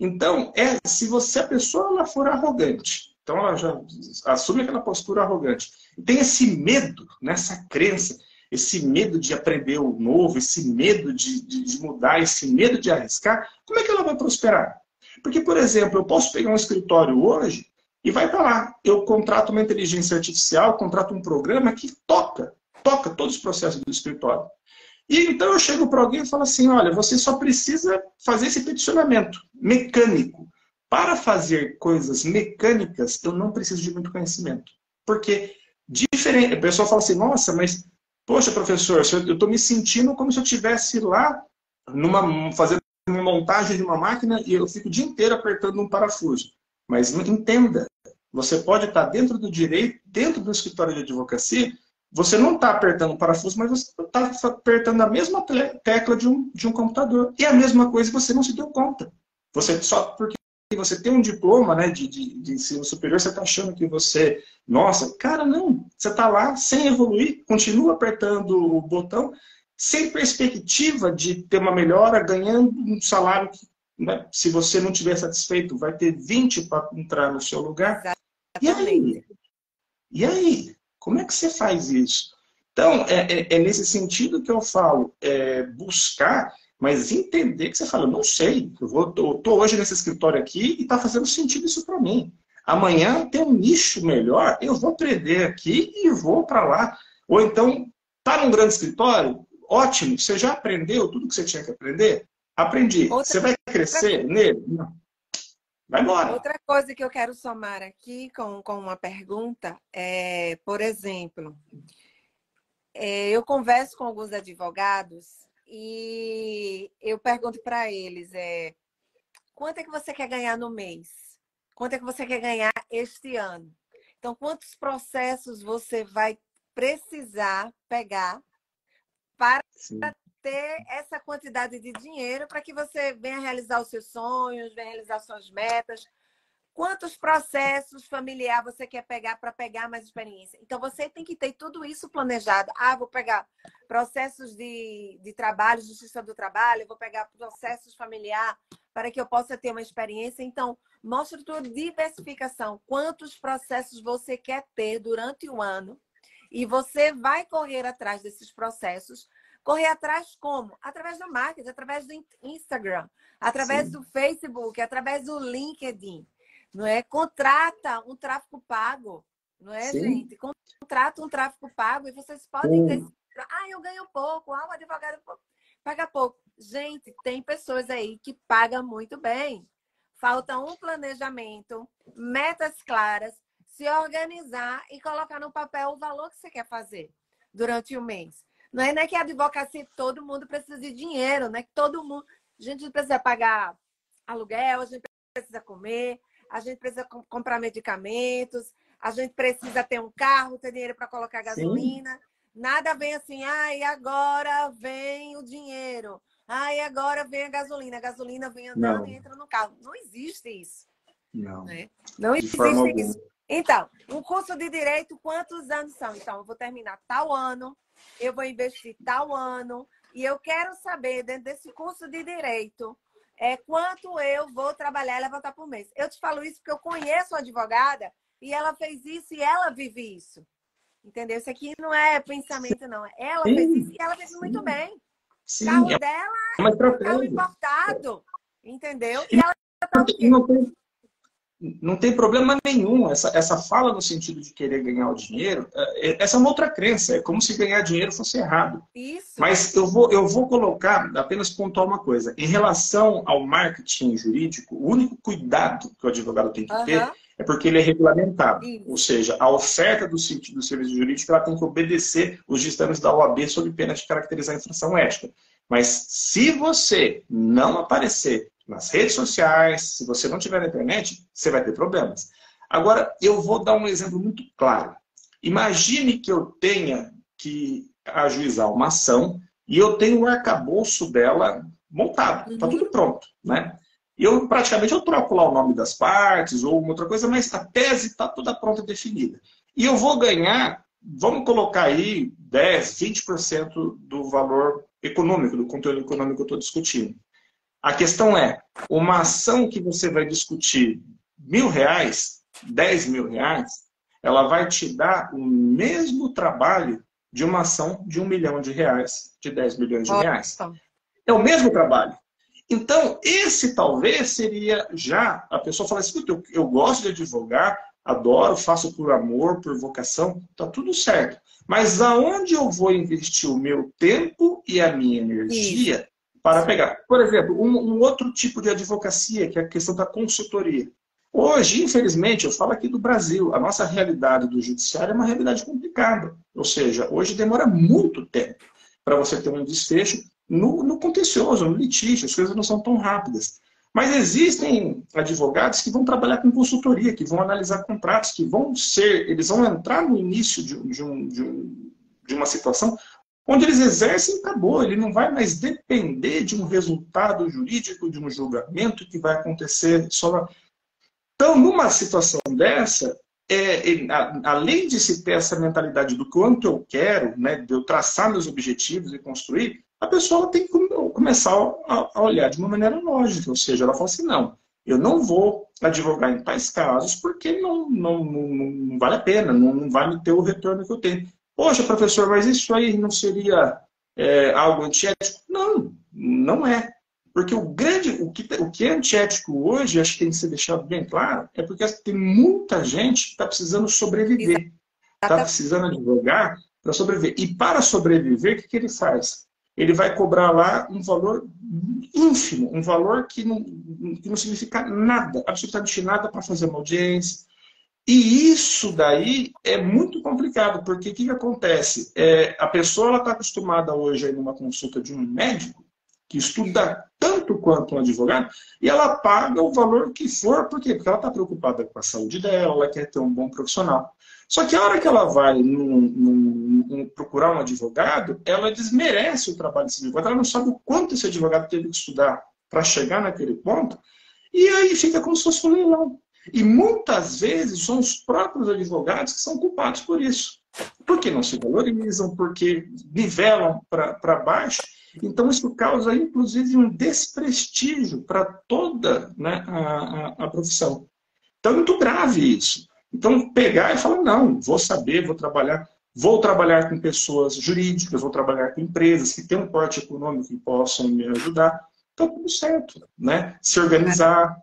Então, é, se você a pessoa ela for arrogante, então ela já assume aquela postura arrogante. E tem esse medo, nessa crença, esse medo de aprender o novo, esse medo de, de, de, mudar, esse medo de arriscar, como é que ela vai prosperar? Porque, por exemplo, eu posso pegar um escritório hoje e vai para lá. Eu contrato uma inteligência artificial, contrato um programa que toca, toca todos os processos do escritório. E então eu chego para alguém e falo assim: olha, você só precisa fazer esse peticionamento mecânico. Para fazer coisas mecânicas, eu não preciso de muito conhecimento. Porque diferente. A pessoa fala assim: nossa, mas, poxa, professor, eu estou me sentindo como se eu estivesse lá numa, fazendo uma montagem de uma máquina e eu fico o dia inteiro apertando um parafuso. Mas entenda, você pode estar dentro do direito, dentro do escritório de advocacia, você não está apertando o parafuso, mas você está apertando a mesma tecla de um, de um computador. E a mesma coisa você não se deu conta. Você só porque você tem um diploma né, de, de, de ensino superior, você está achando que você. Nossa, cara, não. Você está lá sem evoluir, continua apertando o botão, sem perspectiva de ter uma melhora, ganhando um salário que, né, se você não estiver satisfeito, vai ter 20 para entrar no seu lugar. E aí? E aí? Como é que você faz isso? Então, é, é, é nesse sentido que eu falo, é buscar, mas entender que você fala, não sei, eu vou, tô, tô hoje nesse escritório aqui e está fazendo sentido isso para mim. Amanhã tem um nicho melhor, eu vou aprender aqui e vou para lá. Ou então, tá num grande escritório, ótimo, você já aprendeu tudo que você tinha que aprender? Aprendi. Outra, você vai crescer nele? Não. Vai embora. Outra coisa que eu quero somar aqui com, com uma pergunta é, por exemplo, é, eu converso com alguns advogados e eu pergunto para eles é, quanto é que você quer ganhar no mês? Quanto é que você quer ganhar este ano? Então, quantos processos você vai precisar pegar para Sim ter essa quantidade de dinheiro para que você venha realizar os seus sonhos, venha realizar suas metas. Quantos processos familiar você quer pegar para pegar mais experiência? Então, você tem que ter tudo isso planejado. Ah, vou pegar processos de, de trabalho, justiça do trabalho, vou pegar processos familiar para que eu possa ter uma experiência. Então, mostre tua diversificação. Quantos processos você quer ter durante o ano e você vai correr atrás desses processos Correr atrás como? Através do marketing, através do Instagram, através Sim. do Facebook, através do LinkedIn. Não é? Contrata um tráfego pago, não é, Sim. gente? Contrata um tráfego pago e vocês podem ter. Ah, eu ganho pouco, ah, o advogado paga pouco. Gente, tem pessoas aí que pagam muito bem. Falta um planejamento, metas claras, se organizar e colocar no papel o valor que você quer fazer durante o mês. Não é, não é que a advocacia todo mundo precisa de dinheiro, não é que todo mundo. A gente precisa pagar aluguel, a gente precisa comer, a gente precisa comprar medicamentos, a gente precisa ter um carro, ter dinheiro para colocar gasolina. Sim. Nada vem assim, ai, ah, agora vem o dinheiro. Ai, ah, agora vem a gasolina. A gasolina vem andando não. e entra no carro. Não existe isso. Não. Né? Não existe isso. Então, um curso de direito, quantos anos são? Então, eu vou terminar tal ano, eu vou investir tal ano e eu quero saber, dentro desse curso de direito, é, quanto eu vou trabalhar e levantar por mês. Eu te falo isso porque eu conheço uma advogada e ela fez isso e ela vive isso. Entendeu? Isso aqui não é pensamento, não. Ela sim, fez isso e ela fez sim. muito bem. Sim, carro é dela é carro importado. Entendeu? E ela tá tem, não tem problema nenhum. Essa, essa fala no sentido de querer ganhar o dinheiro, é, é, essa é uma outra crença. É como se ganhar dinheiro fosse errado. Isso. Mas eu vou, eu vou colocar, apenas pontuar uma coisa. Em relação ao marketing jurídico, o único cuidado que o advogado tem que uhum. ter é porque ele é regulamentado. Isso. Ou seja, a oferta do, do serviço jurídico ela tem que obedecer os ditames da OAB sob pena de caracterizar a infração ética. Mas se você não aparecer nas redes sociais, se você não tiver na internet, você vai ter problemas. Agora, eu vou dar um exemplo muito claro. Imagine que eu tenha que ajuizar uma ação e eu tenho o arcabouço dela montado, está tudo pronto, né? Eu praticamente eu troco lá o nome das partes ou uma outra coisa, mas a tese está toda pronta e definida. E eu vou ganhar, vamos colocar aí 10, 20% do valor econômico, do conteúdo econômico que eu estou discutindo. A questão é, uma ação que você vai discutir mil reais, dez mil reais, ela vai te dar o mesmo trabalho de uma ação de um milhão de reais, de 10 milhões de reais. É o mesmo trabalho. Então, esse talvez seria já a pessoa fala assim: eu, eu gosto de advogar, adoro, faço por amor, por vocação, tá tudo certo. Mas aonde eu vou investir o meu tempo e a minha energia Para pegar? Por exemplo, um, um, outro tipo de advocacia, que é a questão da consultoria. Hoje, infelizmente, eu falo aqui do Brasil, a nossa realidade do judiciário é uma realidade complicada. Ou seja, hoje demora muito tempo para você ter um desfecho no, no contencioso, no litígio, as coisas não são tão rápidas. Mas existem advogados que vão trabalhar com consultoria, que vão analisar contratos, que vão ser, eles vão entrar no início de, de, um, de, um, de uma situação onde eles exercem, acabou. Ele não vai mais depender de um resultado jurídico, de um julgamento que vai acontecer só. Então, numa situação dessa, é, além de se ter essa mentalidade do quanto eu quero, né, de eu traçar meus objetivos e construir, a pessoa tem que começar a, olhar de uma maneira lógica, ou seja, ela fala assim, não, eu não vou advogar em tais casos porque não, não, não, não vale a pena, não, não, vai me ter o retorno que eu tenho. Poxa, professor, mas isso aí não seria é, algo antiético? Não, não é. Porque o grande, o que, o que é antiético hoje, acho que tem que ser deixado bem claro, é porque tem muita gente que está precisando sobreviver. Está precisando advogar para sobreviver. E para sobreviver, o que, que ele faz? ele vai cobrar lá um valor ínfimo, um valor que não, que não significa nada, absolutamente nada para fazer uma audiência. E isso daí é muito complicado, porque o que, que acontece? É, a pessoa está acostumada hoje a ir numa consulta de um médico, que estuda tanto quanto um advogado, e ela paga o valor que for, por quê? Porque ela está preocupada com a saúde dela, ela quer ter um bom profissional. Só que a hora que ela vai num, num, num, procurar um advogado, ela desmerece o trabalho desse advogado, ela não sabe o quanto esse advogado teve que estudar para chegar naquele ponto, e aí fica como se fosse um leilão. E muitas vezes são os próprios advogados que são culpados por isso. Porque não se valorizam, porque nivelam para baixo. Então, isso causa, inclusive, um desprestígio para toda né, a, a, a profissão. Então, é muito grave isso. Então, pegar e falar, não, vou saber, vou trabalhar, vou trabalhar com pessoas jurídicas, vou trabalhar com empresas que têm um porte econômico e possam me ajudar. Então, tudo certo, né? Se organizar,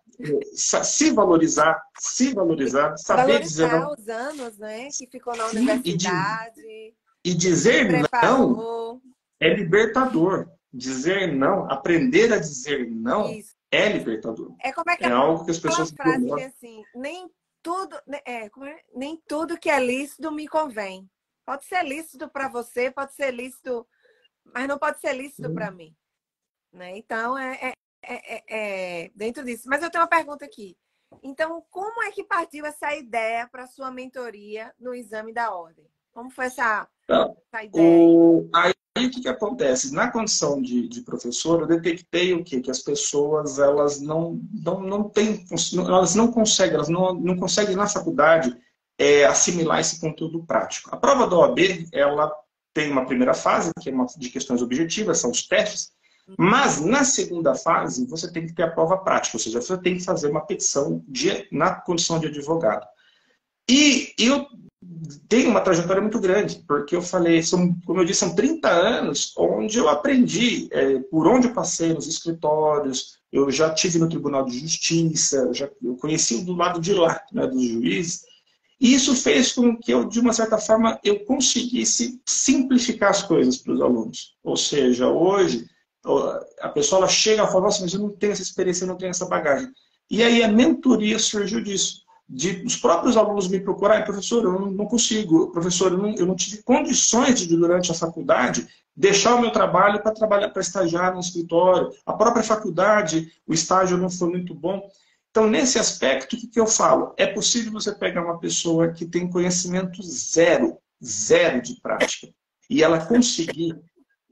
se valorizar, se valorizar, saber Valorizar dizer não. os anos, né? Que ficou na universidade. E, de, e dizer não é libertador. Dizer não, aprender a dizer não Isso. é libertador. É como é que é algo que as pessoas frase que, assim, nem tudo, né, é, é, nem tudo que é lícito me convém. Pode ser lícito para você, pode ser lícito, mas não pode ser lícito para mim. Né? Então, é, é, é, dentro disso. Mas eu tenho uma pergunta aqui. Então, como é que partiu essa ideia para sua mentoria no exame da ordem? Como foi essa, então, essa ideia? O, aí o que, que acontece? Na condição de, de, professor, eu detectei o quê? Que as pessoas elas não, não, não têm, elas não conseguem, elas não, não conseguem na faculdade é, assimilar esse conteúdo prático. A prova da OAB, ela tem uma primeira fase, que é uma de questões objetivas, são os testes, mas na segunda fase você tem que ter a prova prática, ou seja, você tem que fazer uma petição de, na condição de advogado. E eu tenho uma trajetória muito grande, porque eu falei, são, como eu disse, são 30 anos onde eu aprendi, é, por onde eu passei nos escritórios, eu já tive no Tribunal de Justiça, eu, já, eu conheci do lado de lá, né, dos juízes, e isso fez com que eu, de uma certa forma, eu conseguisse simplificar as coisas para os alunos. Ou seja, hoje, a pessoa chega e fala, nossa, mas eu não tenho essa experiência, eu não tenho essa bagagem. E aí a mentoria surgiu disso de os próprios alunos me procurarem, professor, eu não, não consigo, professor, eu não, eu não, tive condições de, durante a faculdade, deixar o meu trabalho para trabalhar, para estagiar no escritório. A própria faculdade, o estágio não foi muito bom. Então, nesse aspecto, o que, que eu falo? É possível você pegar uma pessoa que tem conhecimento zero, zero de prática, e ela conseguir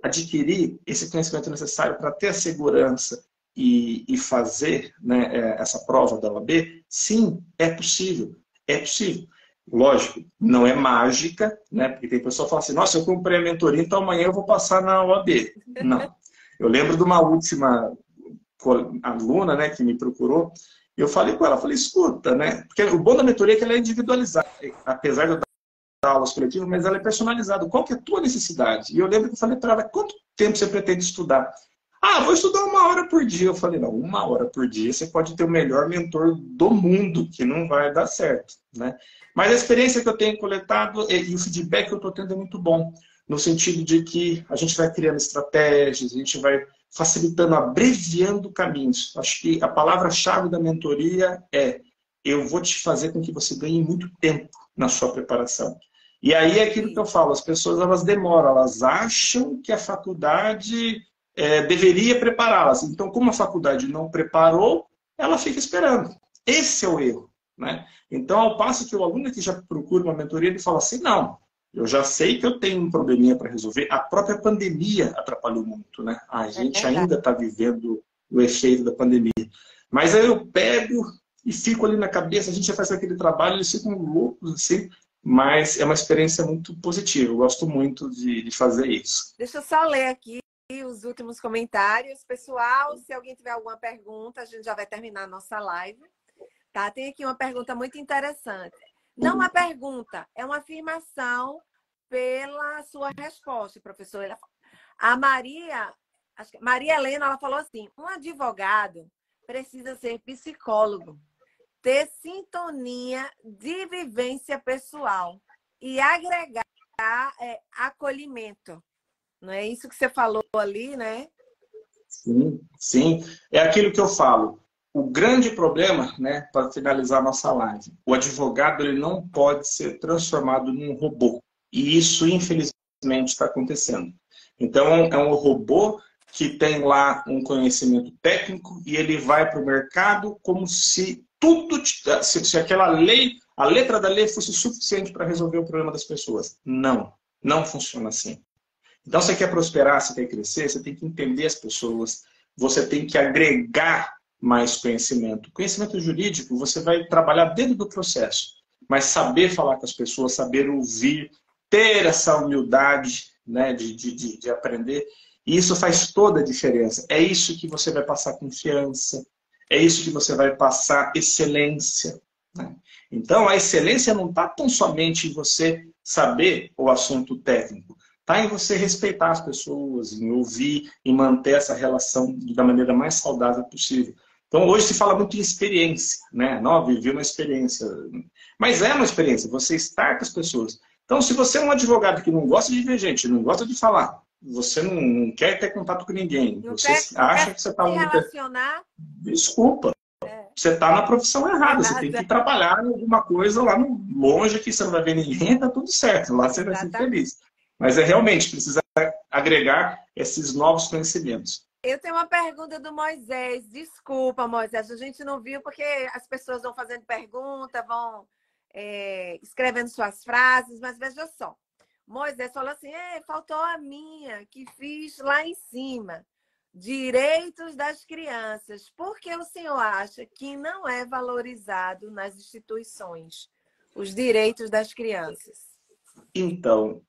adquirir esse conhecimento necessário para ter a segurança e, e fazer né, é, essa prova da OAB, sim, é possível. É possível. Lógico, não é mágica, né? Porque tem pessoa que fala assim, nossa, eu comprei a mentoria, então amanhã eu vou passar na OAB. Não. Eu lembro de uma última aluna né, que me procurou, eu falei com ela, falei, escuta, né? Porque o bom da mentoria é que ela é individualizada, apesar de eu aulas coletivas, mas ela é personalizada. Qual que é a tua necessidade? E eu lembro que eu falei para ela, quanto tempo você pretende estudar? Ah, vou estudar uma hora por dia. Eu falei, não, uma hora por dia você pode ter o melhor mentor do mundo, que não vai dar certo, né? Mas a experiência que eu tenho coletado e o feedback que eu estou tendo é muito bom, no sentido de que a gente vai criando estratégias, a gente vai facilitando, abreviando caminhos. Acho que a palavra-chave da mentoria é eu vou te fazer com que você ganhe muito tempo na sua preparação. E aí é aquilo que eu falo, as pessoas elas demoram, elas acham que a faculdade é, deveria prepará-las. Então, como a faculdade não preparou, ela fica esperando. Esse é o erro. Né? Então, ao passo que o aluno que já procura uma mentoria, ele fala assim, não, eu já sei que eu tenho um probleminha para resolver. A própria pandemia atrapalhou muito, né? A é gente ainda está vivendo o efeito da pandemia. Mas aí eu pego e fico ali na cabeça, a gente já faz aquele trabalho, eles ficam loucos assim, mas é uma experiência muito positiva. Eu gosto muito de, de fazer isso. Deixa eu só ler aqui os últimos comentários. Pessoal, se alguém tiver alguma pergunta, a gente já vai terminar a nossa live. Tá? Tem aqui uma pergunta muito interessante. Não uma pergunta, é uma afirmação pela sua resposta, professor. A Maria, Maria Helena, ela falou assim: um advogado precisa ser psicólogo, ter sintonia de vivência pessoal e agregar é, acolhimento. Não é isso que você falou ali, né? Sim, sim. É aquilo que eu falo o grande problema, né, para finalizar nossa live, o advogado ele não pode ser transformado num robô. E isso, infelizmente, está acontecendo. Então, é um robô que tem lá um conhecimento técnico e ele vai para o mercado como se tudo, se, se aquela lei, a letra da lei fosse suficiente para resolver o problema das pessoas. Não, não funciona assim. Então, você quer prosperar, você quer crescer, você tem que entender as pessoas, você tem que agregar mais conhecimento. Conhecimento jurídico, você vai trabalhar dentro do processo, mas saber falar com as pessoas, saber ouvir, ter essa humildade né, de, de, de aprender, e isso faz toda a diferença. É isso que você vai passar confiança, é isso que você vai passar excelência. Né? Então, a excelência não está tão somente em você saber o assunto técnico, está em você respeitar as pessoas, em ouvir, em manter essa relação da maneira mais saudável possível. Então, hoje se fala muito em experiência, né? Não, viver uma experiência. Mas é uma experiência, você estar com as pessoas. Então, se você é um advogado que não gosta de ver gente, não gosta de falar, você não, quer ter contato com ninguém, não você quer, acha que você está... relacionar... Desculpa. É. Você está na profissão errada, você tem que trabalhar em alguma coisa lá no, longe que você não vai ver ninguém, está tudo certo, lá você vai ser feliz. Mas é realmente precisa agregar esses novos conhecimentos. Eu tenho uma pergunta do Moisés. Desculpa, Moisés, a gente não viu porque as pessoas vão fazendo pergunta, vão é, escrevendo suas frases, mas veja só. Moisés falou assim: faltou a minha, que fiz lá em cima. Direitos das crianças. Por que o senhor acha que não é valorizado nas instituições os direitos das crianças? Então,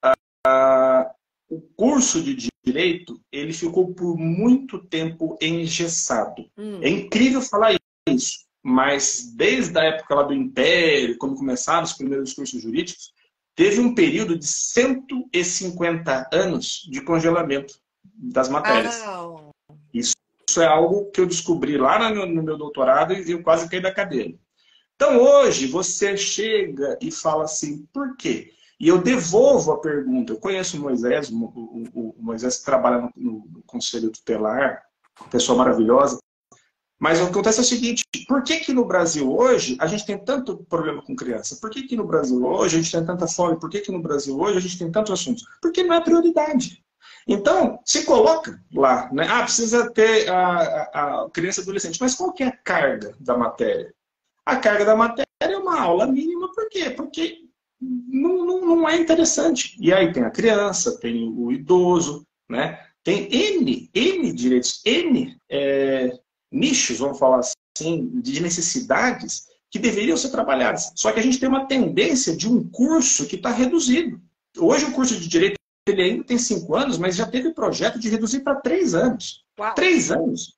a, o curso de direito ele ficou por muito tempo engessado. Hum. É incrível falar isso, mas desde a época lá do Império, quando começaram os primeiros cursos jurídicos, teve um período de 150 anos de congelamento das matérias. Isso, isso, é algo que eu descobri lá no, no meu doutorado e eu quase caí da cadeira. Então hoje você chega e fala assim, por quê? E eu devolvo a pergunta. Eu conheço o Moisés, o, o, o Moisés que trabalha no, no, Conselho Tutelar, pessoa maravilhosa. Mas o que acontece é o seguinte, por que que no Brasil hoje a gente tem tanto problema com criança? Por que que no Brasil hoje a gente tem tanta fome? Por que que no Brasil hoje a gente tem tantos assuntos? Porque não é prioridade. Então, se coloca lá, né? Ah, precisa ter a, a, a criança e adolescente. Mas qual que é a carga da matéria? A carga da matéria é uma aula mínima, por quê? Porque não, não, não é interessante. E aí tem a criança, tem o idoso, né? Tem N, N direitos, N é, nichos, vamos falar assim, de necessidades que deveriam ser trabalhadas. Só que a gente tem uma tendência de um curso que está reduzido. Hoje o curso de direito ele ainda tem cinco anos, mas já teve projeto de reduzir para três anos. Uau. Três anos.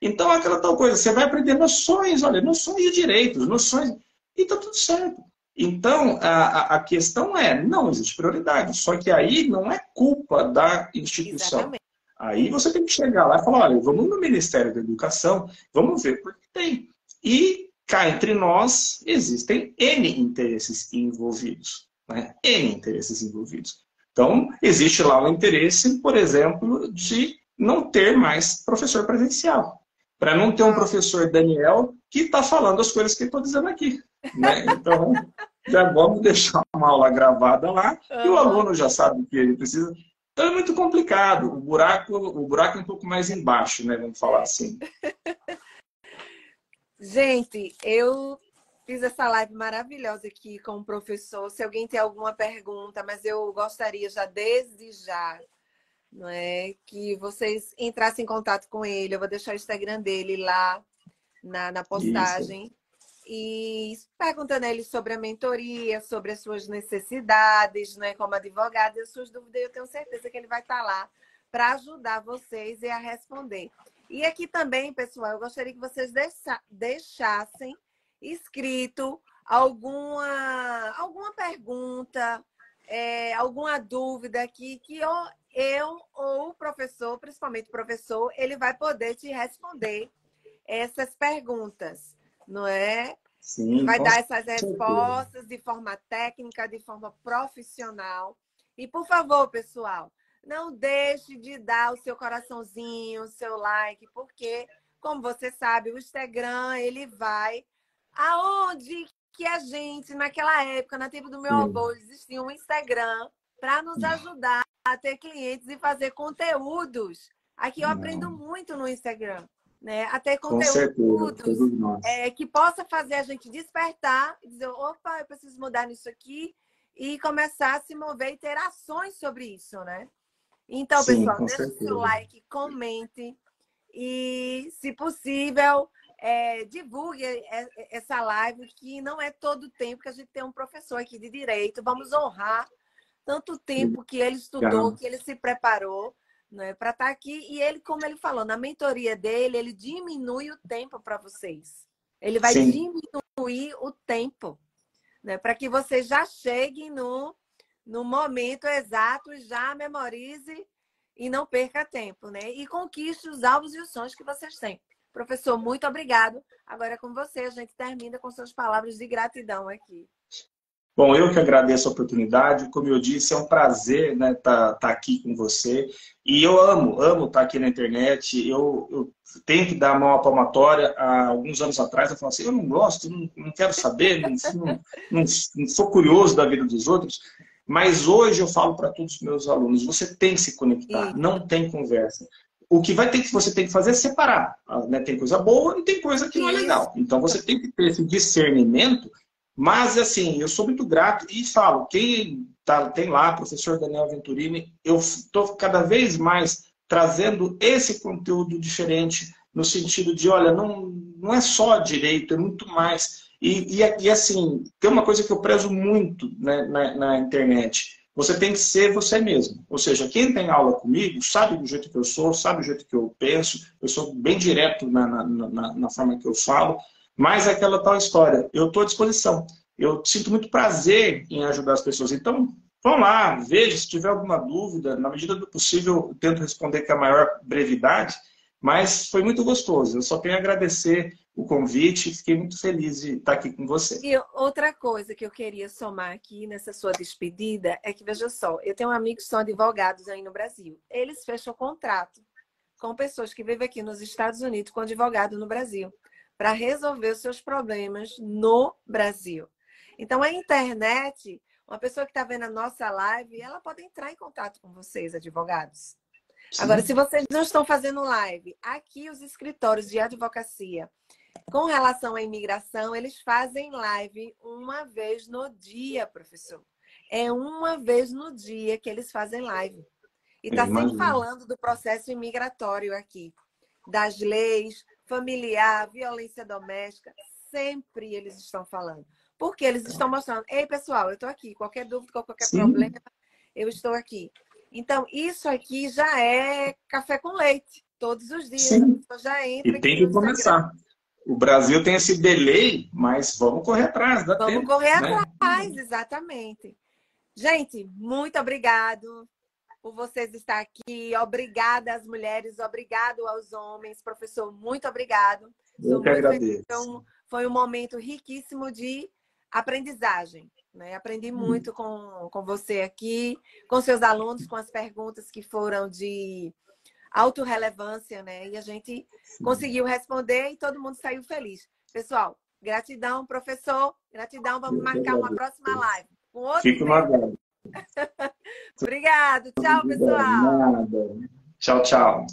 Então, aquela tal coisa, você vai aprender noções, olha, noções de direitos, noções. E está tudo certo. Então, a, a questão é, não existe prioridade. Só que aí não é culpa da instituição. Exatamente. Aí você tem que chegar lá e falar, olha, vamos no Ministério da Educação, vamos ver por que tem. E cá entre nós existem N interesses envolvidos. Né? N interesses envolvidos. Então, existe lá o interesse, por exemplo, de não ter mais professor presencial. Para não ter um professor Daniel que está falando as coisas que eu estou dizendo aqui. Né? Então, já vamos deixar uma aula gravada lá e o aluno já sabe o que ele precisa. Então é muito complicado. O buraco, o buraco é um pouco mais embaixo, né? Vamos falar assim. Gente, eu fiz essa live maravilhosa aqui com o professor. Se alguém tem alguma pergunta, mas eu gostaria já desde já, não é, que vocês entrassem em contato com ele. Eu vou deixar o Instagram dele lá na, na postagem. Isso. E perguntando a ele sobre a mentoria, sobre as suas necessidades, né, como advogado, e as suas dúvidas, eu tenho certeza que ele vai estar lá para ajudar vocês e a responder. E aqui também, pessoal, eu gostaria que vocês deixassem escrito alguma, alguma pergunta, é, alguma dúvida aqui que eu, eu ou o professor, principalmente o professor, ele vai poder te responder essas perguntas, não é? Sim, vai dar essas respostas de forma técnica, de forma profissional. E, por favor, pessoal, não deixe de dar o seu coraçãozinho, o seu like, porque, como você sabe, o Instagram, ele vai aonde que a gente, naquela época, na tempo do meu avô, existia um Instagram para nos ajudar a ter clientes e fazer conteúdos. Aqui eu aprendo muito no Instagram. Né? Até conteúdos é, que possa fazer a gente despertar e dizer, opa, eu preciso mudar nisso aqui e começar a se mover e ter ações sobre isso, né? Então, Sim, pessoal, deixe o seu like, comente e, se possível, é, divulgue essa live, que não é todo o tempo que a gente tem um professor aqui de direito. Vamos honrar tanto tempo que ele estudou, que ele se preparou né, para estar tá aqui. E ele, como ele falou, na mentoria dele, ele diminui o tempo para vocês. Ele vai Sim. diminuir o tempo, né, para que vocês já cheguem no no momento exato, já memorize e não perca tempo, né? E conquiste os alvos e os sonhos que vocês têm. Professor, muito obrigado. Agora é com você, a gente termina com suas palavras de gratidão aqui. Bom, eu que agradeço a oportunidade. Como eu disse, é um prazer estar né, tá, tá aqui com você. E eu amo, amo estar tá aqui na internet. Eu, eu tenho que dar a mão à palmatória. Há alguns anos atrás, eu falava assim, eu não gosto, não, não quero saber, não, não, não, não sou curioso da vida dos outros. Mas hoje eu falo para todos os meus alunos, você tem que se conectar, não tem conversa. O que vai ter que você tem que fazer é separar. Né? Tem coisa boa e tem coisa que não é legal. Então você tem que ter esse discernimento. Mas assim, eu sou muito grato e falo, quem tá, tem lá, professor Daniel Venturini, eu estou cada vez mais trazendo esse conteúdo diferente no sentido de, olha, não, não é só direito, é muito mais. E, e, e, assim, tem uma coisa que eu prezo muito né, na, na, internet. Você tem que ser você mesmo. Ou seja, quem tem aula comigo sabe do jeito que eu sou, sabe do jeito que eu penso. Eu sou bem direto na, na, na, na forma que eu falo. Mas é aquela tal história. Eu estou à disposição. Eu sinto muito prazer em ajudar as pessoas. Então, vão lá, veja. Se tiver alguma dúvida, na medida do possível, eu tento responder com a maior brevidade. Mas foi muito gostoso. Eu só tenho a agradecer o convite. Fiquei muito feliz de estar aqui com você. E outra coisa que eu queria somar aqui nessa sua despedida é que, veja só, eu tenho amigos que são advogados aí no Brasil. Eles fecham contrato com pessoas que vivem aqui nos Estados Unidos com advogado no Brasil para resolver os seus problemas no Brasil. Então, a internet, uma pessoa que está vendo a nossa live, ela pode entrar em contato com vocês, advogados. Sim. Agora, se vocês não estão fazendo live, aqui os escritórios de advocacia com relação à imigração, eles fazem live uma vez no dia, professor. É uma vez no dia que eles fazem live. E está sempre falando do processo imigratório aqui, das leis, familiar, violência doméstica, sempre eles estão falando. Porque eles estão mostrando, ei pessoal, eu estou aqui, qualquer dúvida, qualquer Sim. problema, eu estou aqui. Então, isso aqui já é café com leite, todos os dias. Sim. Já entra e tem que começar o Brasil tem esse delay, mas vamos correr atrás. Dá vamos tempo, correr né? atrás, exatamente. Gente, muito obrigado. Por vocês estar aqui. Obrigada às mulheres, obrigado aos homens. Professor, muito obrigado. Eu que agradeço. Então, foi um momento riquíssimo de aprendizagem. Né? Aprendi uhum. muito com, com você aqui, com seus alunos, com as perguntas que foram de autorrelevância, né? E a gente Sim. conseguiu responder e todo mundo saiu feliz. Pessoal, gratidão, professor. Gratidão. Vamos Eu marcar uma próxima live. Com outro Fico Obrigado. Tchau, pessoal. Tchau, tchau.